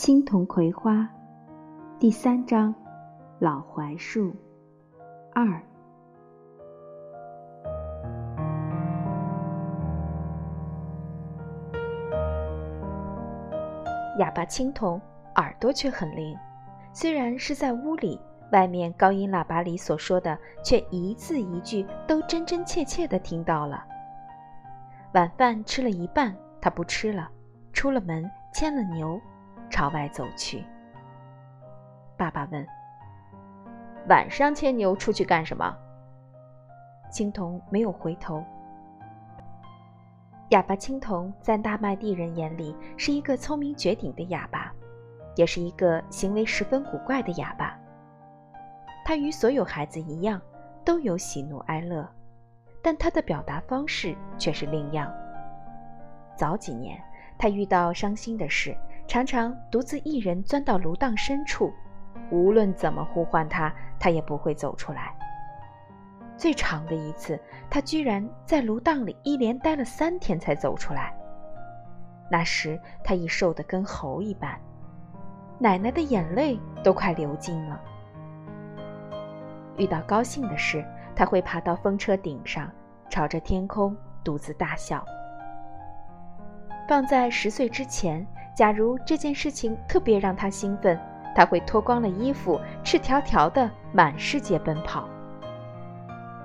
青铜葵花，第三章，老槐树二。哑巴青铜耳朵却很灵，虽然是在屋里，外面高音喇叭里所说的，却一字一句都真真切切的听到了。晚饭吃了一半，他不吃了，出了门牵了牛，朝外走去。爸爸问：“晚上牵牛出去干什么？”青铜没有回头。哑巴青铜在大麦地人眼里是一个聪明绝顶的哑巴，也是一个行为十分古怪的哑巴。他与所有孩子一样，都有喜怒哀乐，但他的表达方式却是另样。早几年，他遇到伤心的事，常常独自一人钻到芦荡深处，无论怎么呼唤他，他也不会走出来。最长的一次，他居然在芦荡里一连待了三天才走出来。那时他已瘦得跟猴一般，奶奶的眼泪都快流尽了。遇到高兴的事，他会爬到风车顶上，朝着天空独自大笑。放在十岁之前，假如这件事情特别让他兴奋，他会脱光了衣服，赤条条的满世界奔跑。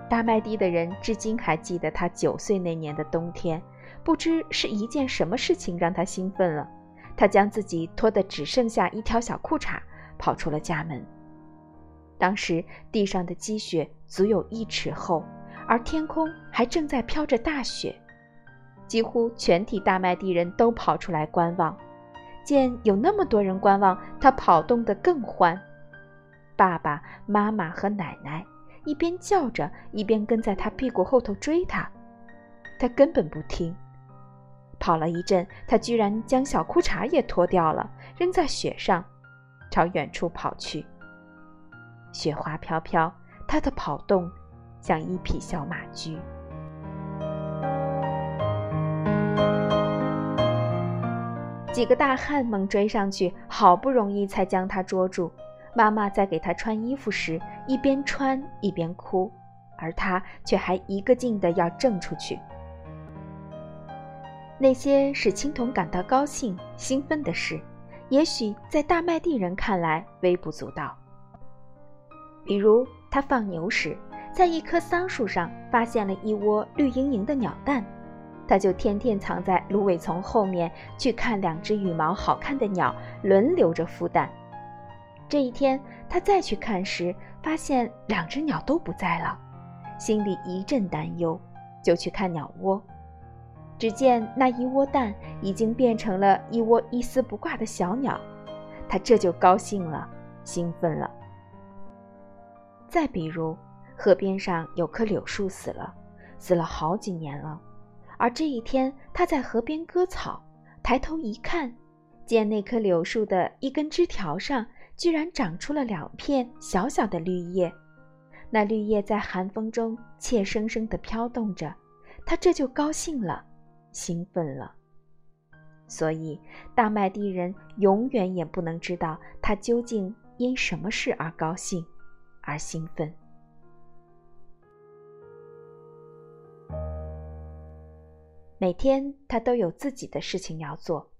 大麦地的人至今还记得他九岁那年的冬天，不知是一件什么事情让他兴奋了。他将自己脱得只剩下一条小裤衩，跑出了家门。当时地上的积雪足有一尺厚，而天空还正在飘着大雪，几乎全体大麦地人都跑出来观望。见有那么多人观望，他跑动得更欢。爸爸妈妈和奶奶。一边叫着，一边跟在他屁股后头追他，他根本不听。跑了一阵，他居然将小裤衩也脱掉了，扔在雪上，朝远处跑去。雪花飘飘，他的跑动像一匹小马驹。几个大汉猛追上去，好不容易才将他捉住。妈妈在给他穿衣服时，一边穿一边哭，而他却还一个劲的要挣出去。那些使青铜感到高兴、兴奋的事，也许在大麦地人看来微不足道。比如，他放牛时，在一棵桑树上发现了一窝绿莹莹的鸟蛋，他就天天藏在芦苇丛后面去看两只羽毛好看的鸟轮流着孵蛋。这一天，他再去看时，发现两只鸟都不在了，心里一阵担忧，就去看鸟窝。只见那一窝蛋已经变成了一窝一丝不挂的小鸟，他这就高兴了，兴奋了。再比如，河边上有棵柳树死了，死了好几年了，而这一天他在河边割草，抬头一看，见那棵柳树的一根枝条上。居然长出了两片小小的绿叶，那绿叶在寒风中怯生生地飘动着，他这就高兴了，兴奋了。所以大麦地人永远也不能知道他究竟因什么事而高兴，而兴奋。每天他都有自己的事情要做，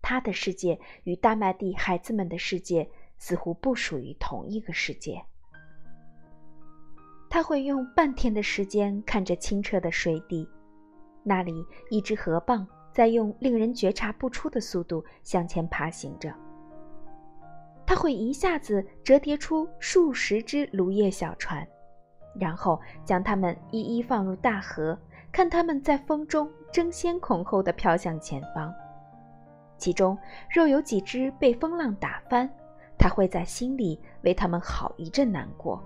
他的世界与大麦地孩子们的世界。似乎不属于同一个世界。他会用半天的时间看着清澈的水底，那里一只河蚌在用令人觉察不出的速度向前爬行着。他会一下子折叠出数十只芦叶小船，然后将它们一一放入大河，看它们在风中争先恐后地飘向前方。其中若有几只被风浪打翻，他会在心里为他们好一阵难过。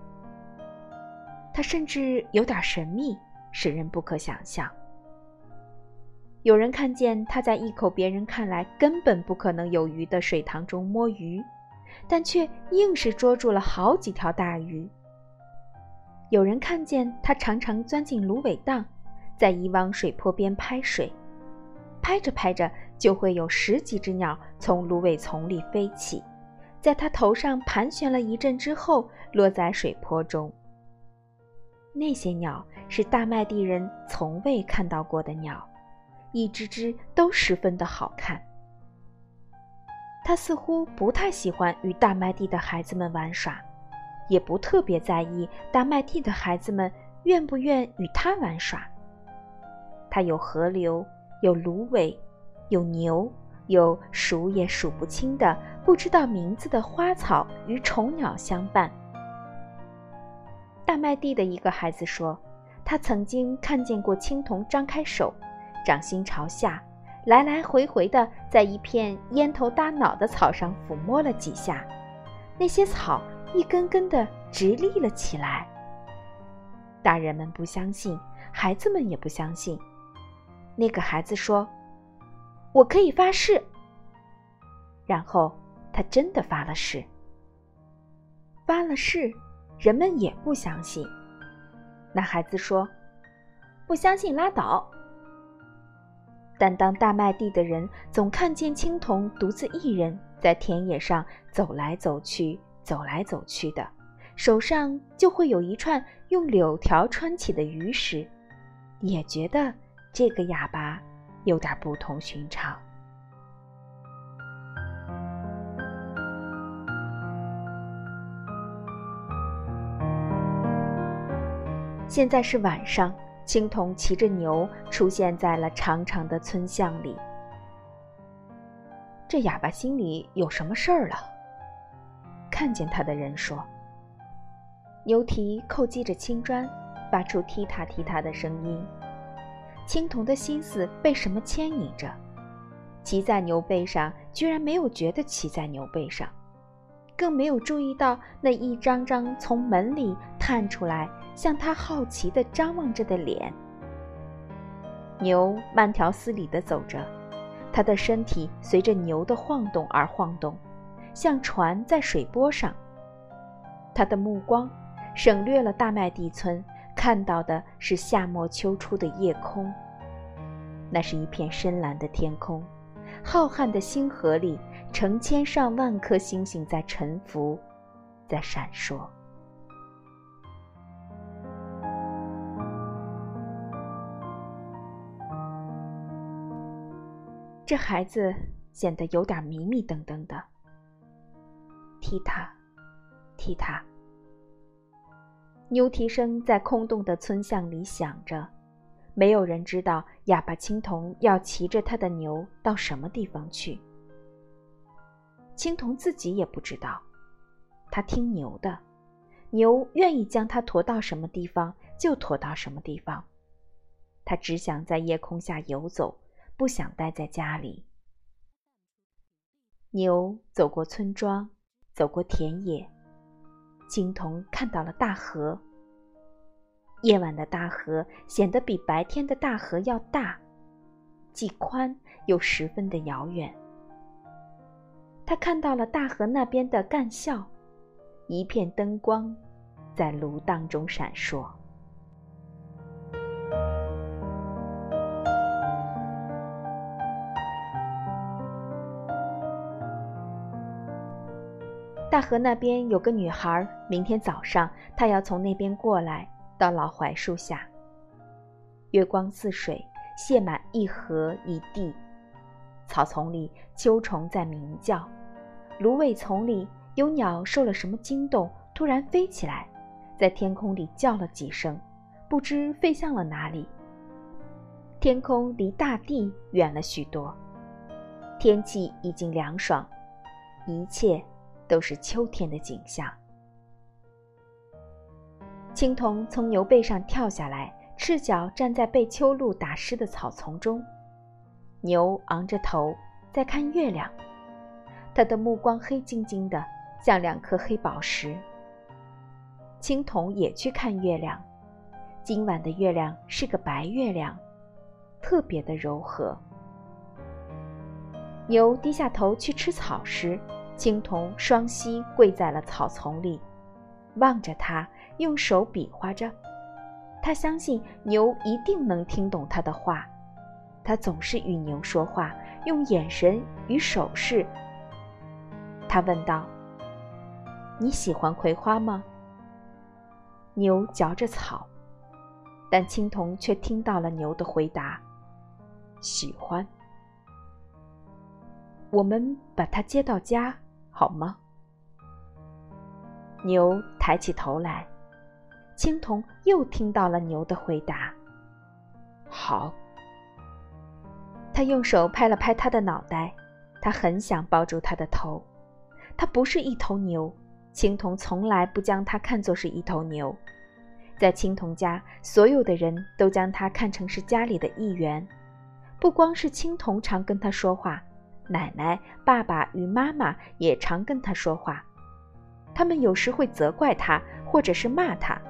他甚至有点神秘，使人不可想象。有人看见他在一口别人看来根本不可能有鱼的水塘中摸鱼，但却硬是捉住了好几条大鱼。有人看见他常常钻进芦苇荡，在一汪水坡边拍水，拍着拍着就会有十几只鸟从芦苇丛里飞起，在它头上盘旋了一阵之后，落在水坡中。那些鸟是大麦地人从未看到过的鸟，一只只都十分的好看。他似乎不太喜欢与大麦地的孩子们玩耍，也不特别在意大麦地的孩子们愿不愿与他玩耍。它有河流，有芦苇，有牛，有数也数不清的不知道名字的花草与虫鸟相伴。大麦地的一个孩子说：“他曾经看见过青铜张开手，掌心朝下，来来回回的在一片烟头大脑的草上抚摸了几下，那些草一根根的直立了起来。”大人们不相信，孩子们也不相信。那个孩子说：“我可以发誓。”然后他真的发了誓。发了誓。人们也不相信。那孩子说：“不相信拉倒。”但当大麦地的人总看见青铜独自一人在田野上走来走去、走来走去的，手上就会有一串用柳条穿起的鱼时，也觉得这个哑巴有点不同寻常。现在是晚上，青铜骑着牛出现在了长长的村巷里。这哑巴心里有什么事儿了？看见他的人说：“牛蹄叩击着青砖，发出踢踏踢踏的声音。青铜的心思被什么牵引着？骑在牛背上，居然没有觉得骑在牛背上。”更没有注意到那一张张从门里探出来、向他好奇地张望着的脸。牛慢条斯理地走着，他的身体随着牛的晃动而晃动，像船在水波上。他的目光省略了大麦地村，看到的是夏末秋初的夜空。那是一片深蓝的天空，浩瀚的星河里。成千上万颗星星在沉浮，在闪烁。这孩子显得有点迷迷瞪瞪的。踢他，踢他，牛蹄声在空洞的村巷里响着。没有人知道哑巴青铜要骑着他的牛到什么地方去。青铜自己也不知道，他听牛的，牛愿意将他驮到什么地方就驮到什么地方。他只想在夜空下游走，不想待在家里。牛走过村庄，走过田野，青铜看到了大河。夜晚的大河显得比白天的大河要大，既宽又十分的遥远。他看到了大河那边的干校，一片灯光在芦荡中闪烁。大河那边有个女孩，明天早上她要从那边过来，到老槐树下。月光似水，泻满一河一地。草丛里，秋虫在鸣叫。芦苇丛里有鸟受了什么惊动，突然飞起来，在天空里叫了几声，不知飞向了哪里。天空离大地远了许多，天气已经凉爽，一切都是秋天的景象。青铜从牛背上跳下来，赤脚站在被秋露打湿的草丛中，牛昂着头在看月亮。他的目光黑晶晶的，像两颗黑宝石。青铜也去看月亮，今晚的月亮是个白月亮，特别的柔和。牛低下头去吃草时，青铜双膝跪在了草丛里，望着他，用手比划着。他相信牛一定能听懂他的话，他总是与牛说话，用眼神与手势。他问道：“你喜欢葵花吗？”牛嚼着草，但青铜却听到了牛的回答：“喜欢。”我们把它接到家好吗？牛抬起头来，青铜又听到了牛的回答：“好。”他用手拍了拍他的脑袋，他很想抱住他的头。他不是一头牛，青铜从来不将他看作是一头牛。在青铜家，所有的人都将他看成是家里的一员。不光是青铜常跟他说话，奶奶、爸爸与妈妈也常跟他说话。他们有时会责怪他，或者是骂他，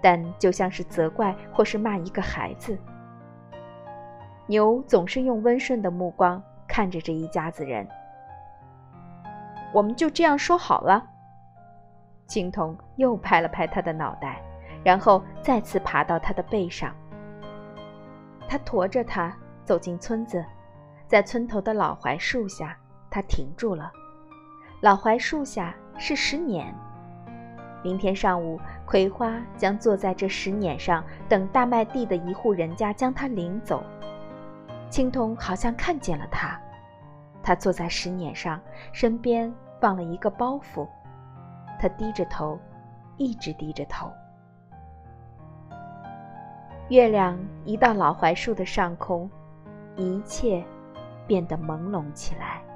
但就像是责怪或是骂一个孩子。牛总是用温顺的目光看着这一家子人。我们就这样说好了。青铜又拍了拍他的脑袋，然后再次爬到他的背上。他驮着他走进村子，在村头的老槐树下，他停住了。老槐树下是石碾。明天上午，葵花将坐在这石碾上，等大麦地的一户人家将他领走。青铜好像看见了他，他坐在石碾上，身边放了一个包袱。他低着头，一直低着头。月亮一到老槐树的上空，一切变得朦胧起来。